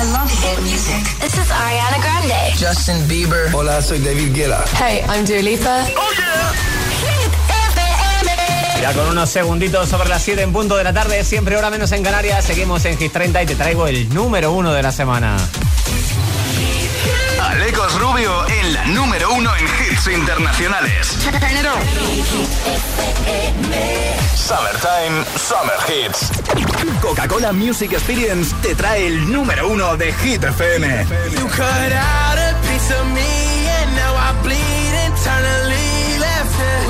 I love hit music. This is Ariana Grande. Justin Bieber. Hola, soy David Guetta. Hey, I'm Dua Lipa. Oh yeah. Hit FM. Ya con unos segunditos sobre las 7 en punto de la tarde, siempre hora menos en Canarias, seguimos en Hit 30 y te traigo el número uno de la semana. Alecos Rubio en la número uno en hits internacionales. Summertime, Summer Hits. Coca-Cola Music Experience te trae el número uno de Hit FM. You cut out a piece of me and now I bleed internally left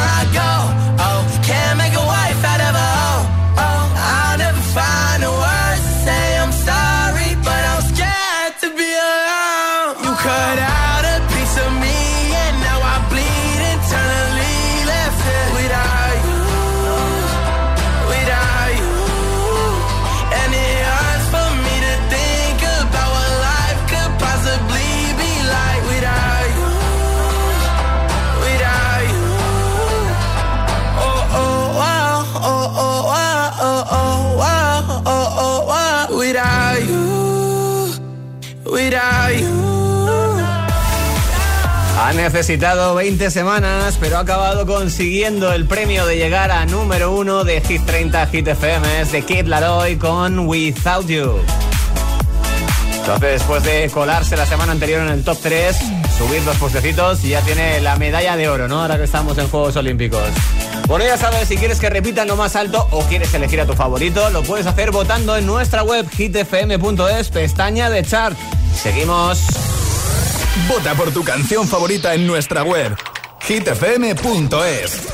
Ha necesitado 20 semanas, pero ha acabado consiguiendo el premio de llegar a número uno de Hit 30 Hit FM de Kid Laroi con Without You. Entonces, después de colarse la semana anterior en el top 3, subir dos puestecitos y ya tiene la medalla de oro, ¿no? Ahora que estamos en Juegos Olímpicos. Bueno, ya sabes, si quieres que repitan lo más alto o quieres elegir a tu favorito, lo puedes hacer votando en nuestra web hitfm.es, pestaña de chart. Seguimos. Vota por tu canción favorita en nuestra web. hitfm.es.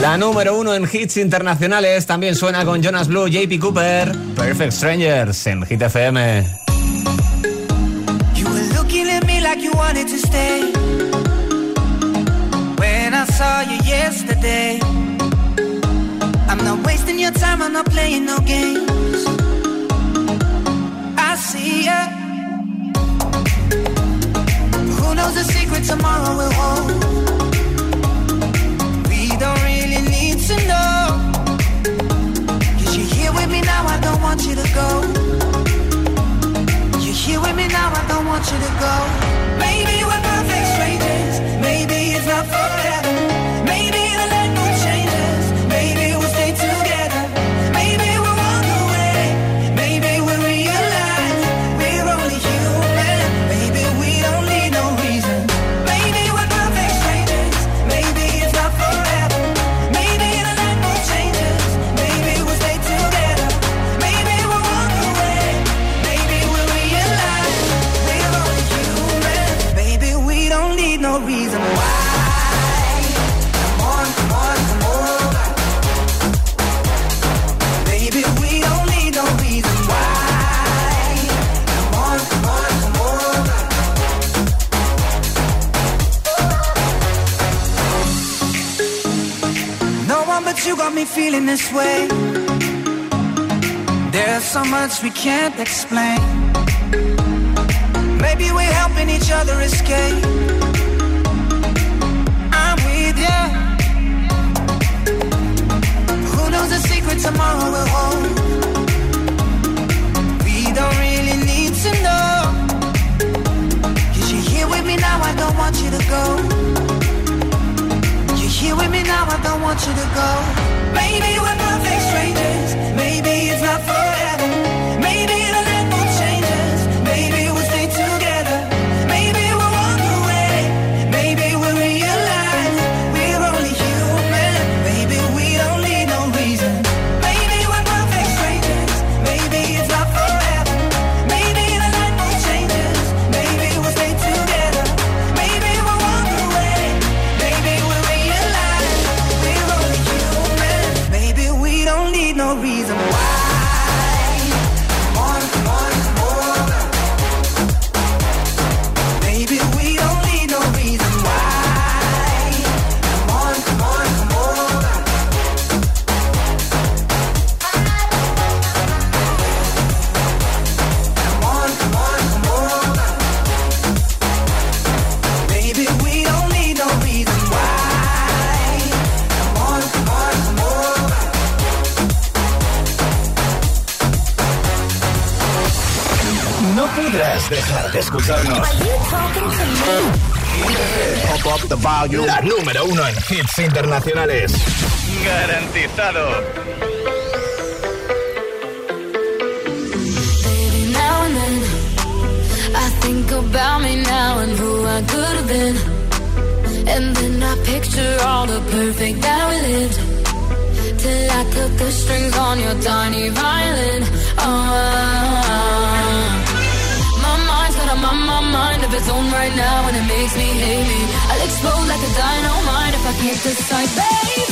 La número uno en hits internacionales también suena con Jonas Blue, JP Cooper, Perfect Strangers en Hit FM. You were looking at me like you wanted to stay. When I saw you yesterday, I'm not wasting your time, I'm not playing no games. I see ya. Knows the secret tomorrow will hold? We don't really need to know. Cause you're here with me now, I don't want you to go. You're here with me now, I don't want you to go. Maybe we're me feeling this way. There's so much we can't explain. Maybe we're helping each other escape. I'm with you. Who knows the secret tomorrow will hold? We don't really need to know. you you're here with me now, I don't want you to go. You're here with me now, I don't want you to go. Maybe we're perfect strangers. Maybe. uno en hits internacionales. Garantizado. Baby, I think about me now and who I could have been. And then I picture all the perfect that we lived. Till I cut the strings on your tiny violin. Oh. I'm on my mind of its own right now and it makes me hate me. I'll explode like a dynamite. Can't decide, baby.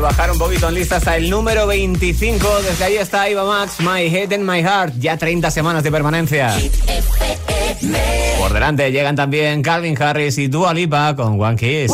bajar un poquito en listas al número 25. Desde ahí está Iba Max, My Head and My Heart. Ya 30 semanas de permanencia. Por delante llegan también Calvin Harris y Dua Lipa con One kiss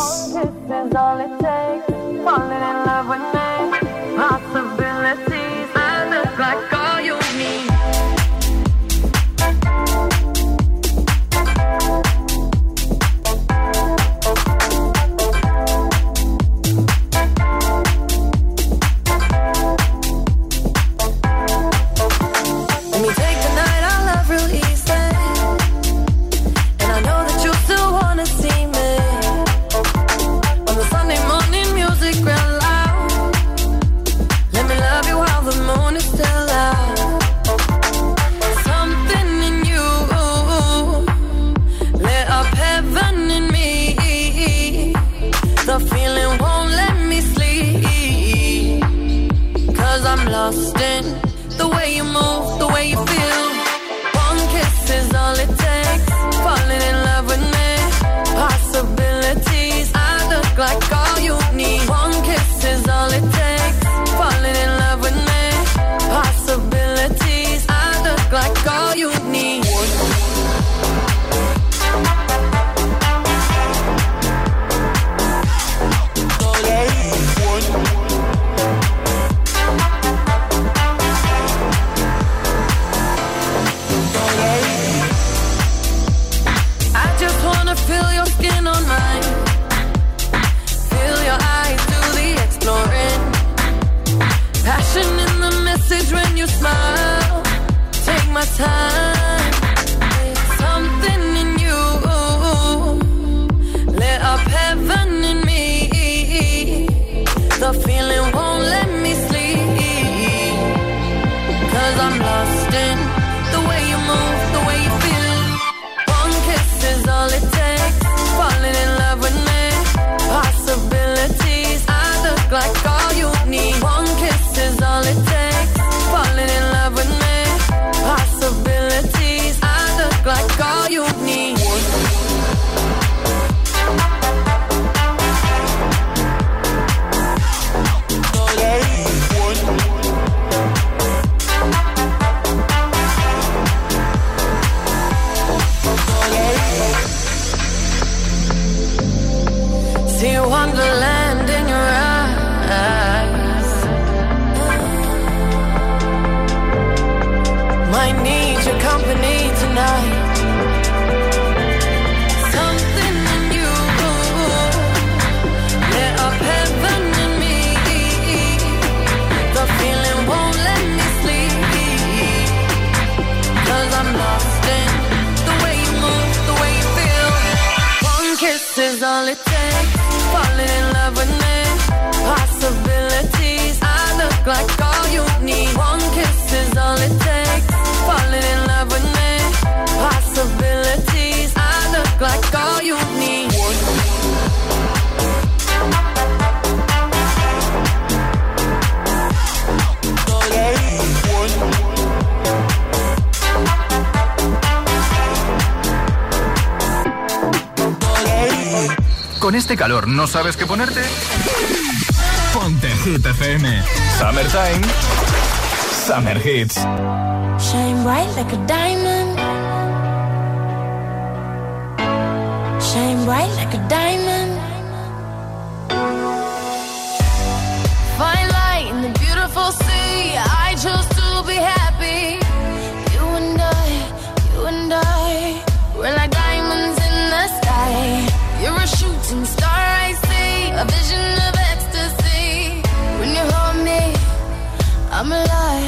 ¿Con este calor no sabes qué ponerte? Ponte Hit FM. Summertime. Summer Hits. Shine bright like a diamond. Shine bright like a diamond. A star, I see. A vision of ecstasy. When you hold me, I'm alive.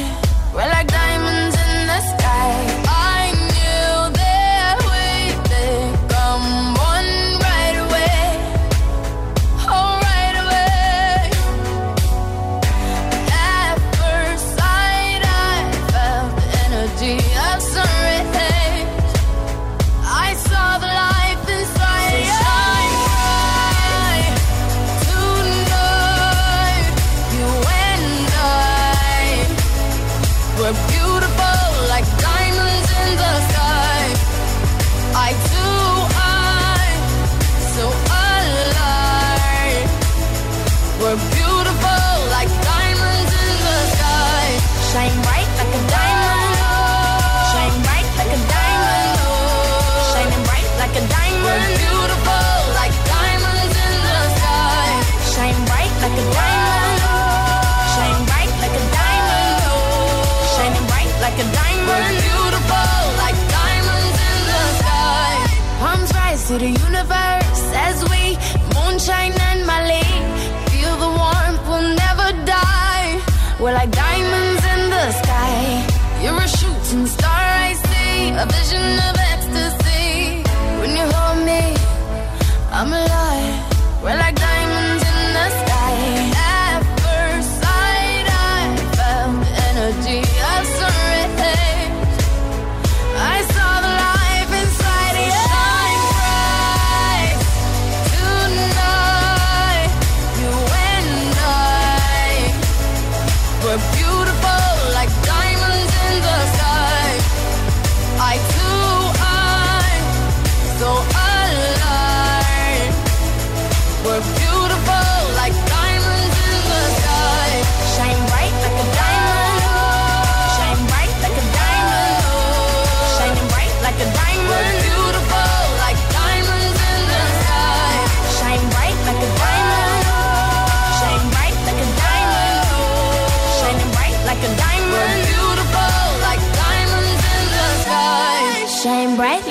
beautiful like diamonds in the sky. Rise to the universe as we moonshine.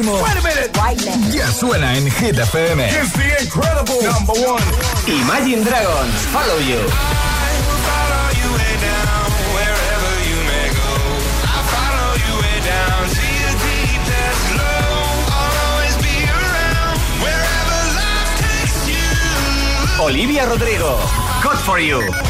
último ya suena en Hit FM. It's the incredible number one. Imagine Dragons, Follow You. Olivia Rodrigo, Good for You.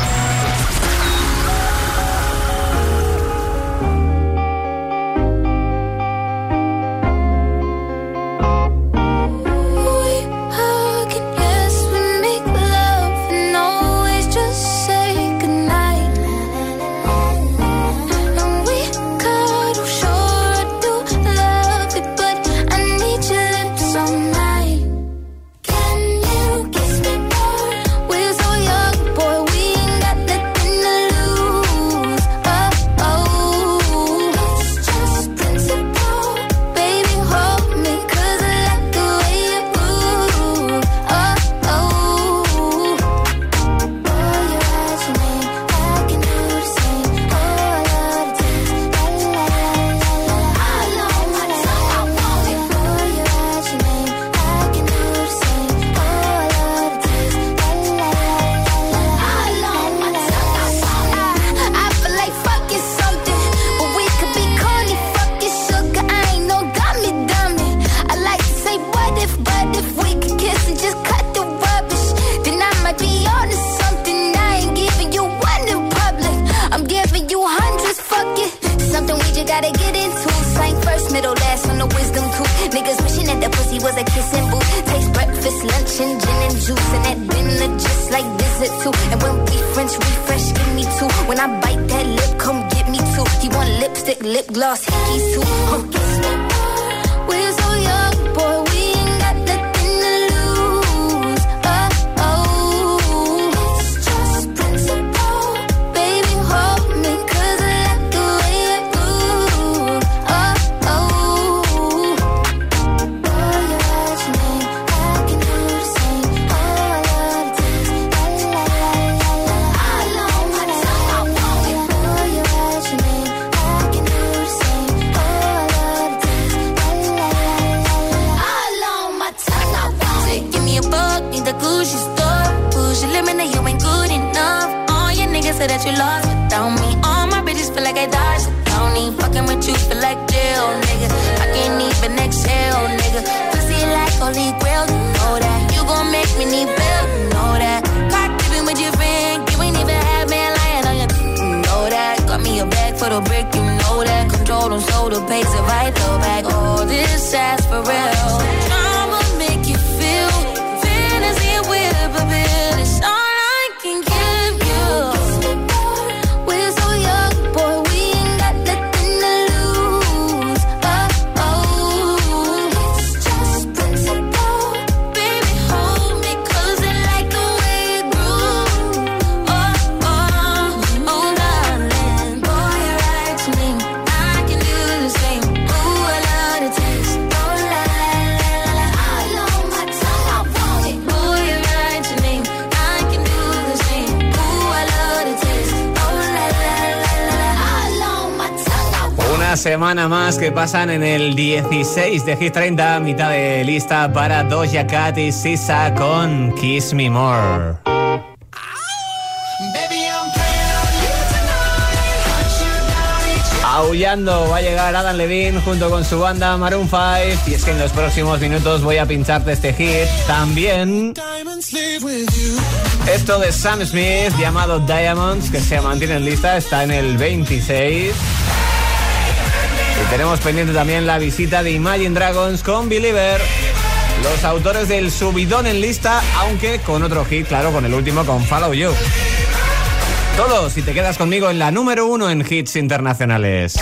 luncheon, gin and juice, and that dinner just like visit too. And when we French refresh, give me two. When I bite that lip, come get me two. He want lipstick, lip gloss, hickeys too. Semana más que pasan en el 16 de Hit 30, mitad de lista para Doja Cat y Sisa con Kiss Me More. Aullando va a llegar Adam Levine junto con su banda Maroon 5 y es que en los próximos minutos voy a pincharte este hit. También esto de Sam Smith llamado Diamonds que se mantiene en lista, está en el 26. Y tenemos pendiente también la visita de Imagine Dragons con Believer. Los autores del subidón en lista, aunque con otro hit, claro, con el último, con Follow You. Todo si te quedas conmigo en la número uno en hits internacionales.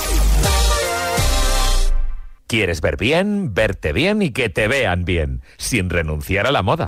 ¿Quieres ver bien, verte bien y que te vean bien, sin renunciar a la moda?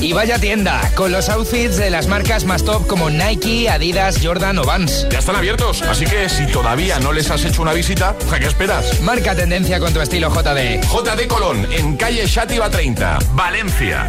Y vaya tienda, con los outfits de las marcas más top como Nike, Adidas, Jordan o Vans. Ya están abiertos, así que si todavía no les has hecho una visita, ¿a qué esperas? Marca tendencia con tu estilo JD. JD Colón, en calle Shativa 30, Valencia.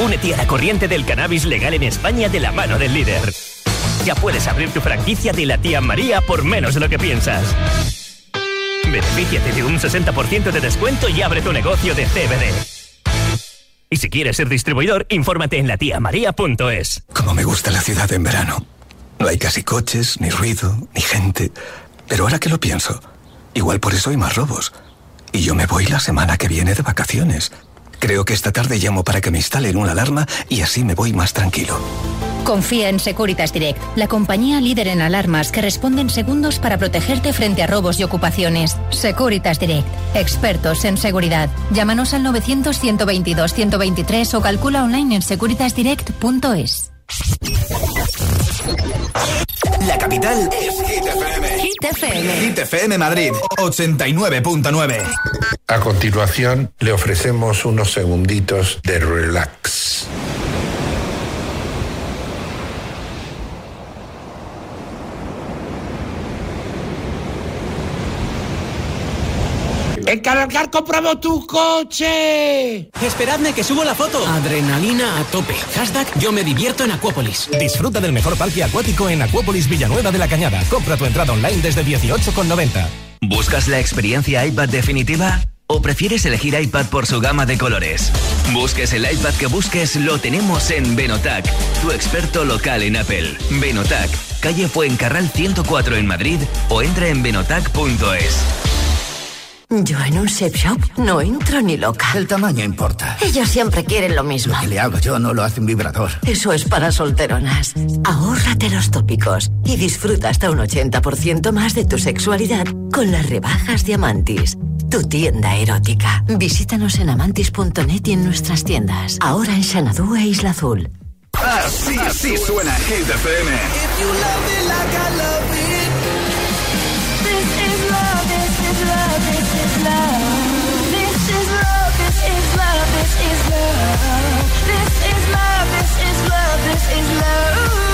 Únete a la corriente del cannabis legal en España de la mano del líder. Ya puedes abrir tu franquicia de la tía María por menos de lo que piensas. Benefíciate de un 60% de descuento y abre tu negocio de CBD. Y si quieres ser distribuidor, infórmate en latiamaría.es. Como me gusta la ciudad en verano. No hay casi coches, ni ruido, ni gente. Pero ahora que lo pienso, igual por eso hay más robos. Y yo me voy la semana que viene de vacaciones. Creo que esta tarde llamo para que me instalen una alarma y así me voy más tranquilo. Confía en Securitas Direct, la compañía líder en alarmas que responde en segundos para protegerte frente a robos y ocupaciones. Securitas Direct, expertos en seguridad. Llámanos al 900-122-123 o calcula online en securitasdirect.es. La capital es Hit FM. Hit FM. Hit FM Madrid, 89.9. A continuación, le ofrecemos unos segunditos de relax. ¡En Cargar compramos tu coche! Esperadme que subo la foto. Adrenalina a tope. Hashtag yo me divierto en Acuópolis. Disfruta del mejor parque acuático en Acuópolis Villanueva de la Cañada. Compra tu entrada online desde 18,90. ¿Buscas la experiencia iPad definitiva? ¿O prefieres elegir iPad por su gama de colores? Busques el iPad que busques, lo tenemos en Benotac, tu experto local en Apple. Benotac, calle Fuencarral 104 en Madrid o entra en benotac.es. Yo en un sex shop no entro ni loca. El tamaño importa. Ellos siempre quieren lo mismo. Lo que le hago yo no lo hace un vibrador. Eso es para solteronas. Ahórrate los tópicos y disfruta hasta un 80% más de tu sexualidad con las rebajas de Amantis. Tu tienda erótica. Visítanos en amantis.net y en nuestras tiendas. Ahora en Xanadu e Isla Azul. Así, así suena Hit FM. This is love, this is love, this is love.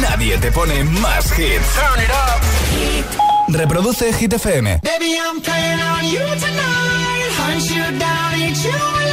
nadie te pone más hits. Turn it up. Reproduce Hit FM. Baby, I'm playing on you tonight. Hunt you down, eat you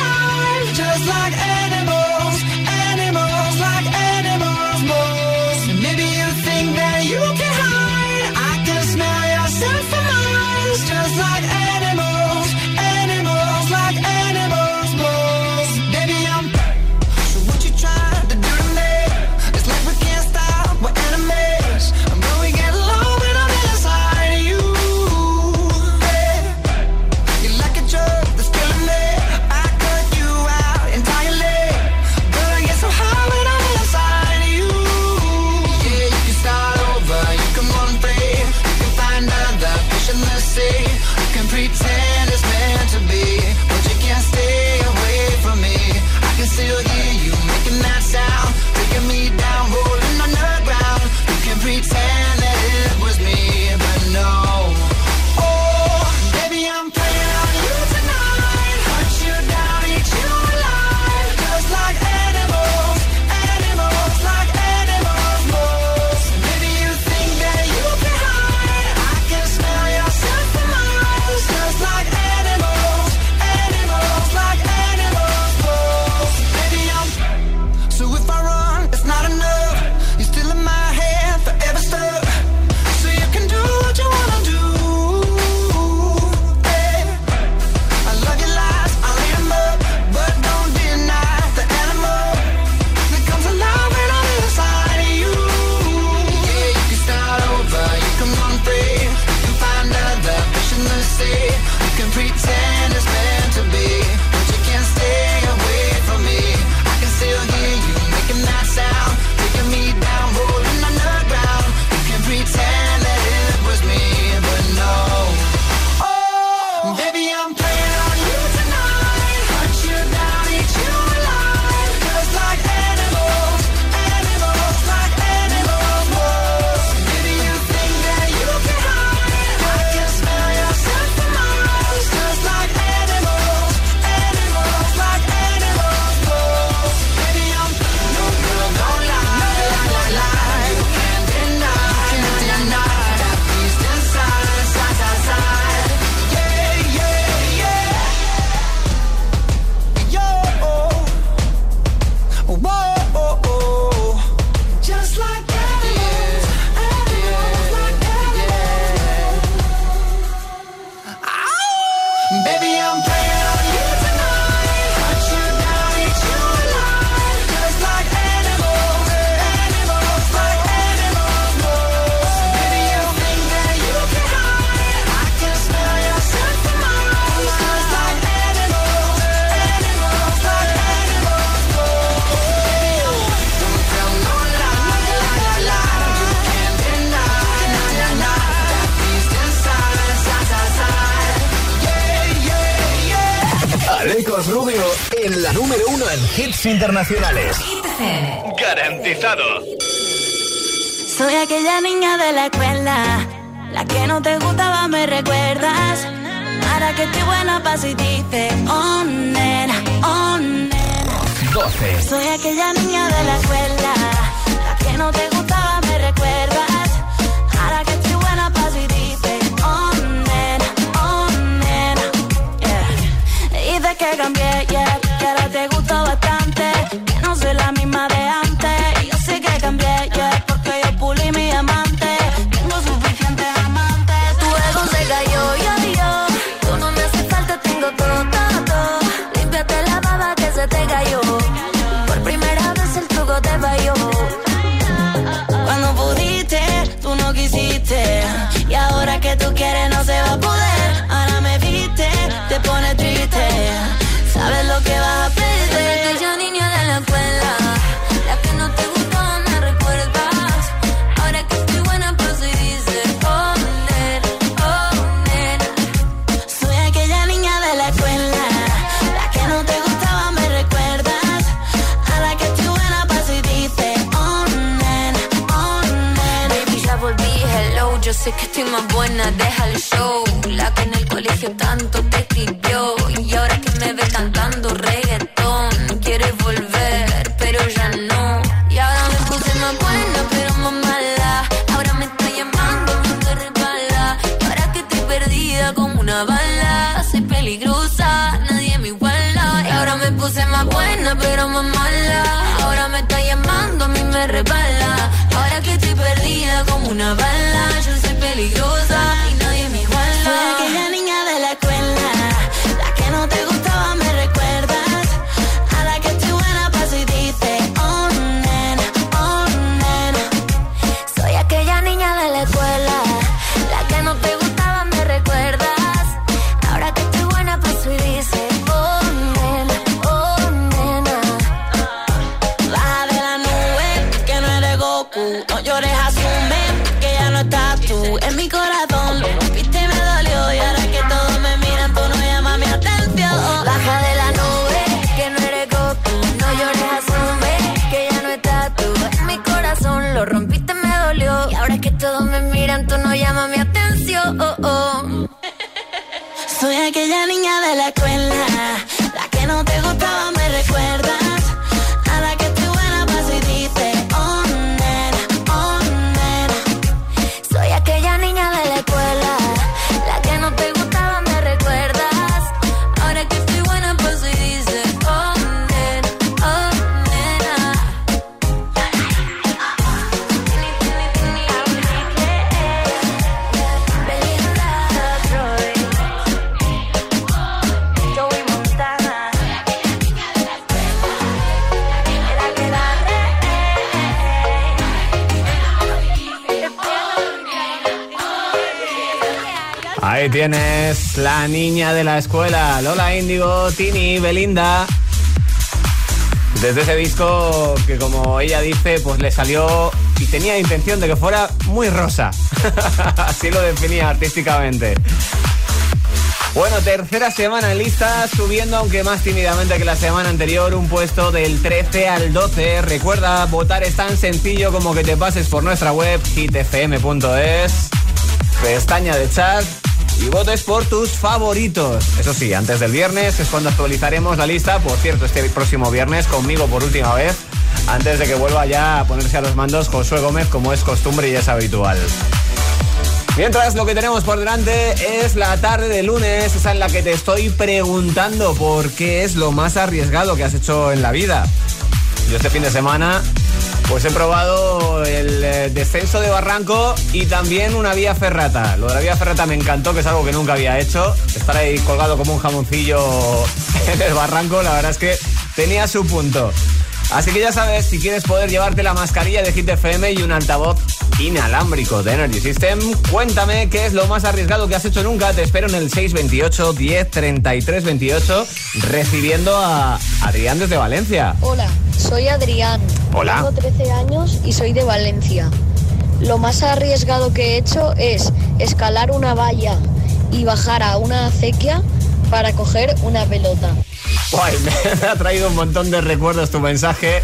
internacionales. Garantizado. Soy aquella niña de la escuela, la que no te gustaba, me recuerdas. Ahora que estoy buena pa' si dices, oh nena, oh, Soy aquella niña de la escuela, la que no te gustaba, me recuerdas. Ahora que estoy buena pa' si dices, oh, oh Y de que cambié, yeah. última buena, deja No llores, asume que ya no estás tú. En mi corazón lo rompiste y me dolió. Y ahora que todos me miran, tú no llamas mi atención. Baja de la nube, que no eres Goku. No llores, asume que ya no estás tú. En mi corazón lo rompiste, me dolió. Y ahora que todos me miran, tú no llamas mi atención. Soy aquella niña de la escuela, la que no te gustaba, Tienes la niña de la escuela, Lola Índigo, Tini, Belinda. Desde ese disco que como ella dice, pues le salió y tenía intención de que fuera muy rosa. Así lo definía artísticamente. Bueno, tercera semana en lista, subiendo aunque más tímidamente que la semana anterior, un puesto del 13 al 12. Recuerda, votar es tan sencillo como que te pases por nuestra web hitfm.es, pestaña de chat y votes por tus favoritos. Eso sí, antes del viernes es cuando actualizaremos la lista. Por cierto, este próximo viernes conmigo por última vez, antes de que vuelva ya a ponerse a los mandos Josué Gómez como es costumbre y es habitual. Mientras lo que tenemos por delante es la tarde de lunes, esa en la que te estoy preguntando por qué es lo más arriesgado que has hecho en la vida. Yo este fin de semana pues he probado el eh, descenso de barranco y también una vía ferrata. Lo de la vía ferrata me encantó, que es algo que nunca había hecho. Estar ahí colgado como un jamoncillo en el barranco, la verdad es que tenía su punto. Así que ya sabes, si quieres poder llevarte la mascarilla de Hit FM y un altavoz inalámbrico de Energy System, cuéntame qué es lo más arriesgado que has hecho nunca. Te espero en el 628 10 33 28 recibiendo a Adrián desde Valencia. Hola, soy Adrián. Hola. Tengo 13 años y soy de Valencia. Lo más arriesgado que he hecho es escalar una valla y bajar a una acequia para coger una pelota. Guay, me ha traído un montón de recuerdos tu mensaje.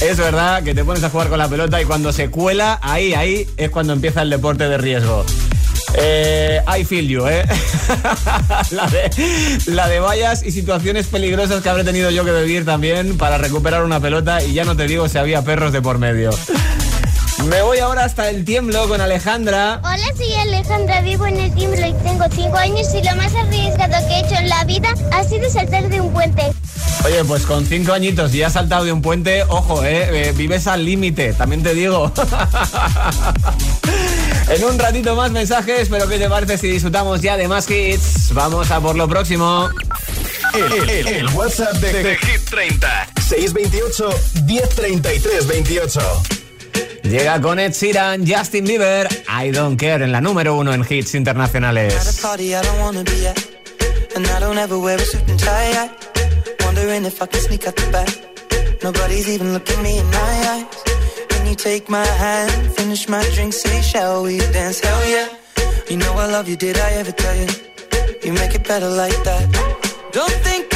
Es verdad que te pones a jugar con la pelota y cuando se cuela, ahí, ahí es cuando empieza el deporte de riesgo. Eh, I feel you, ¿eh? la, de, la de vallas y situaciones peligrosas que habré tenido yo que vivir también para recuperar una pelota y ya no te digo si había perros de por medio. Me voy ahora hasta el tiemblo con Alejandra. Hola, soy Alejandra, vivo en el Tiemblo y tengo 5 años y lo más arriesgado que he hecho en la vida ha sido saltar de un puente. Oye, pues con cinco añitos y has saltado de un puente, ojo, eh, eh, vives al límite, también te digo. en un ratito más mensajes, pero ¿qué te parece si disfrutamos ya de más hits? Vamos a por lo próximo. El, el- el WhatsApp de, de Hit 30 628 1033 28 Llega con Ed Sheeran, Justin Bieber, I Don't Care en la número uno en hits internacionales. can. Nobody's even looking me in my eyes. When you take my hand, finish my drink, say, shall we dance? Hell yeah. You know I love you, did I ever tell you? You make it better like that. Don't think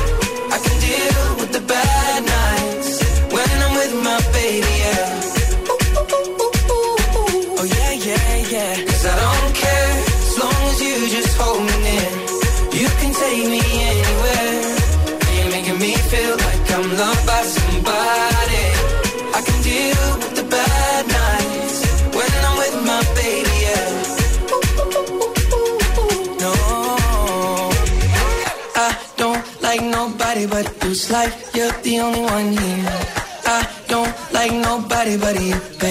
It's like you're the only one here. I don't like nobody but you, baby.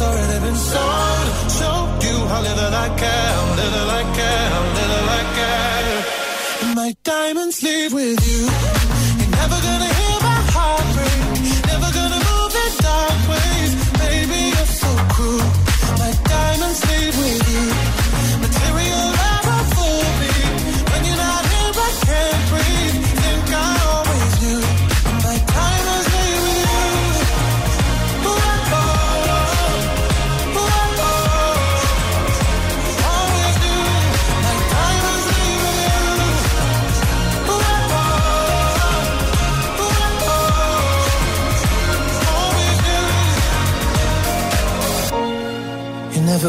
Heart's already been sold. Show you how little I care, little I care, little I care. My diamonds leave with you. You're never gonna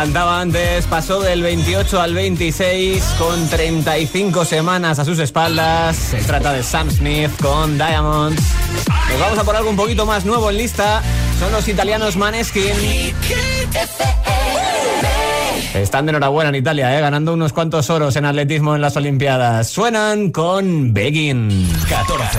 adelantaba antes, pasó del 28 al 26 con 35 semanas a sus espaldas. Se trata de Sam Smith con Diamonds. Nos vamos a por algo un poquito más nuevo en lista. Son los italianos Maneskin. Están de enhorabuena en Italia, ¿eh? ganando unos cuantos oros en atletismo en las Olimpiadas. Suenan con Begging 14.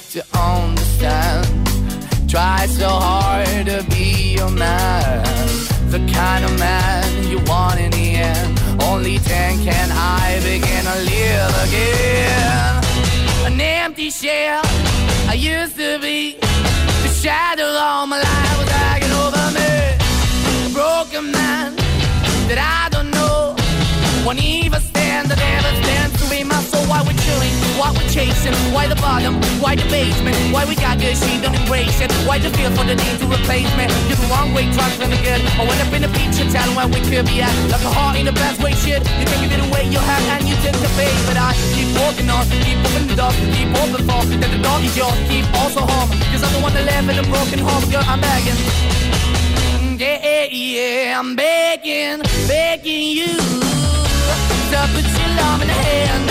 to understand. Try so hard to be your man. The kind of man you want in the end. Only then can I begin to live again. An empty shell I used to be. The shadow all my life was hanging over me. A broken man that I don't know. Won't even stand, I never Why we're chilling, why we're chasing, why the bottom, why the basement, why we got good, she don't embrace it. Why the feel for the need to replace me? You're the wrong way, trying to good. I went up in the feature town where we could be at. Like a heart in the best way, shit. You can give it away, you have, and you take the bait. But I keep walking on, keep opening the door, keep open for that the dog is yours, keep also home. Cause I'm the one that live in a broken home, girl, I'm begging. Yeah, yeah, I'm begging, begging you to put your love in the hand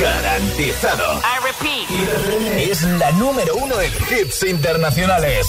Garantizado. Es la número uno en hits internacionales.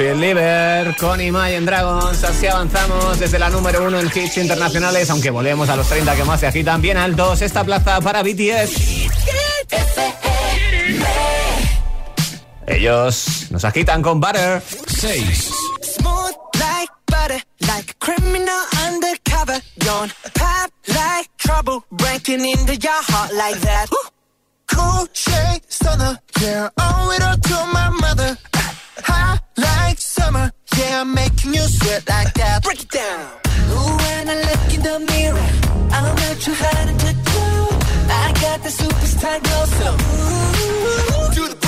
Believer con Imagine Dragons. Así avanzamos desde la número uno en hits internacionales, aunque volvemos a los 30 que más se agitan bien altos. Esta plaza para BTS. Ellos nos agitan con Butter. 6. Smooth like butter, like a criminal undercover. Don't pop like trouble, breaking into your heart like that. Cool shade stunner, yeah, owe it all to my mother. Hot like summer, yeah, I'm making you sweat like that. Break it down. Ooh, when I look in the mirror, I'm not too hard to do. I got the superstar glow, so ooh, do the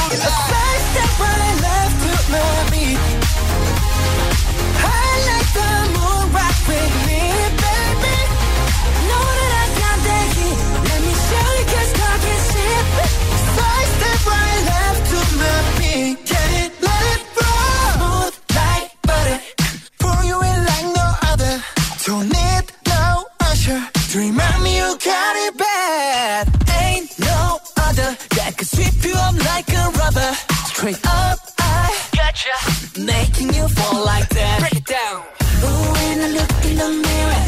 to. I like the moon rock with me, baby. Know that I. Let me show right left to. Get it, let it roll. Smooth like butter. You in like no other. Don't need no usher. To remind me you got it bad. You like a rubber. Straight up, I gotcha. Making you fall like that. Break it down. Ooh, when I look in the mirror,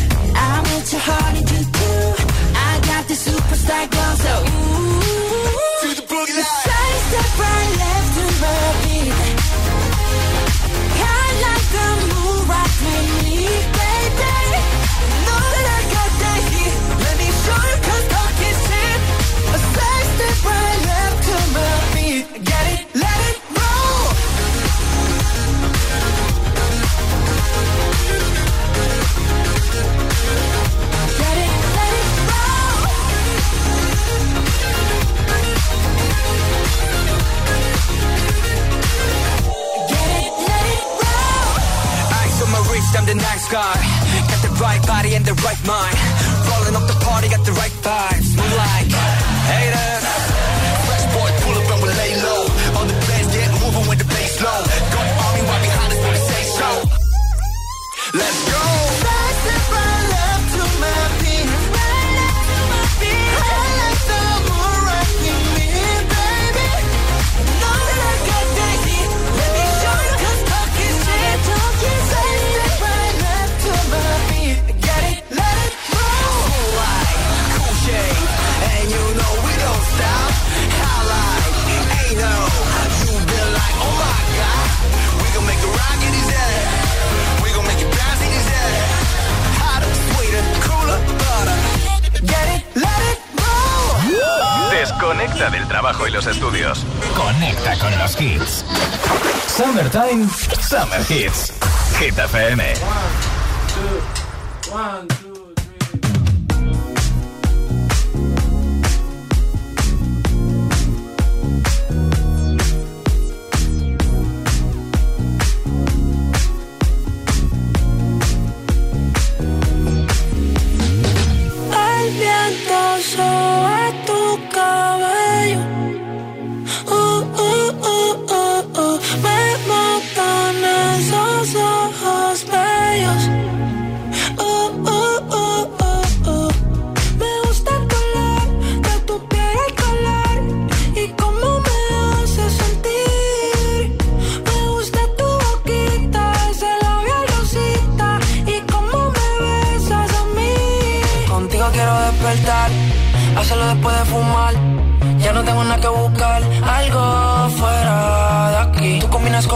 I'm the nice guy. Got the right body and the right mind. Rolling up the party, got the Hits. Hit FM.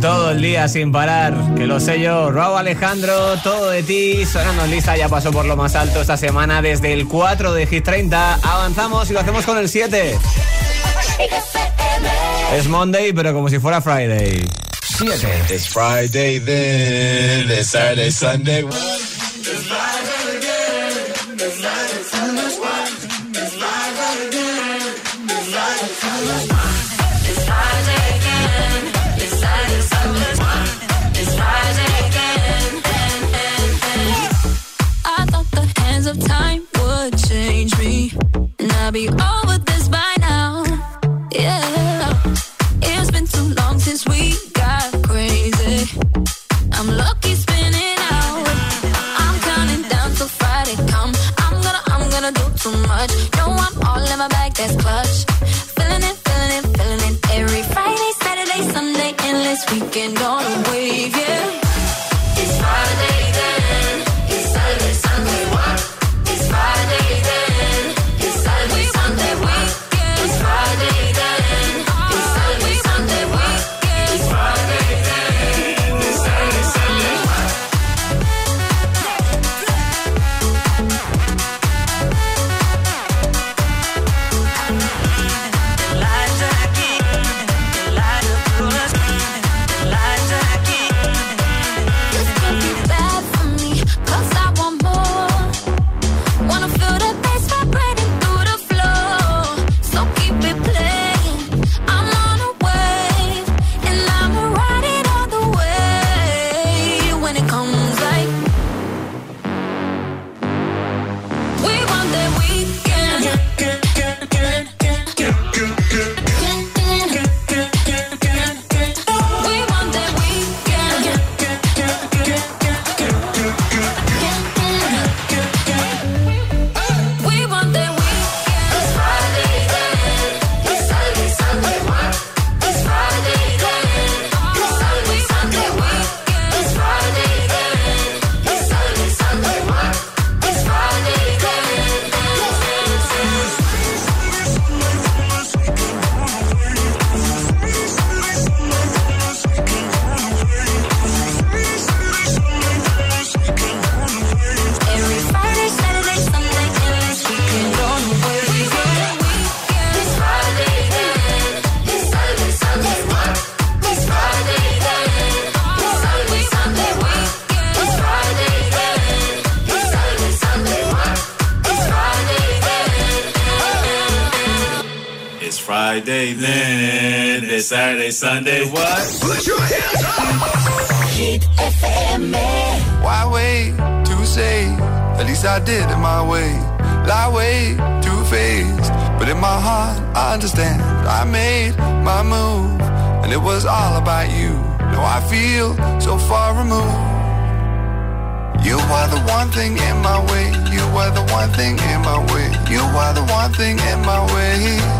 Todo el día sin parar, que lo sé yo. Raúl Alejandro, todo de ti. Sonando en lista, ya pasó por lo más alto esta semana desde el 4 de Hit 30. Avanzamos y lo hacemos con el 7. Es Monday, pero como si fuera Friday. 7. It's Friday then, Saturday, Sunday. Saturday, Sunday, what? Put your hands up! Hit FM. Why wait to say? At least I did it my way. Lie way too faced, but in my heart I understand. I made my move. and it was all about you. Now I feel so far removed. You are the one thing in my way. You are the one thing in my way. You are the one thing in my way.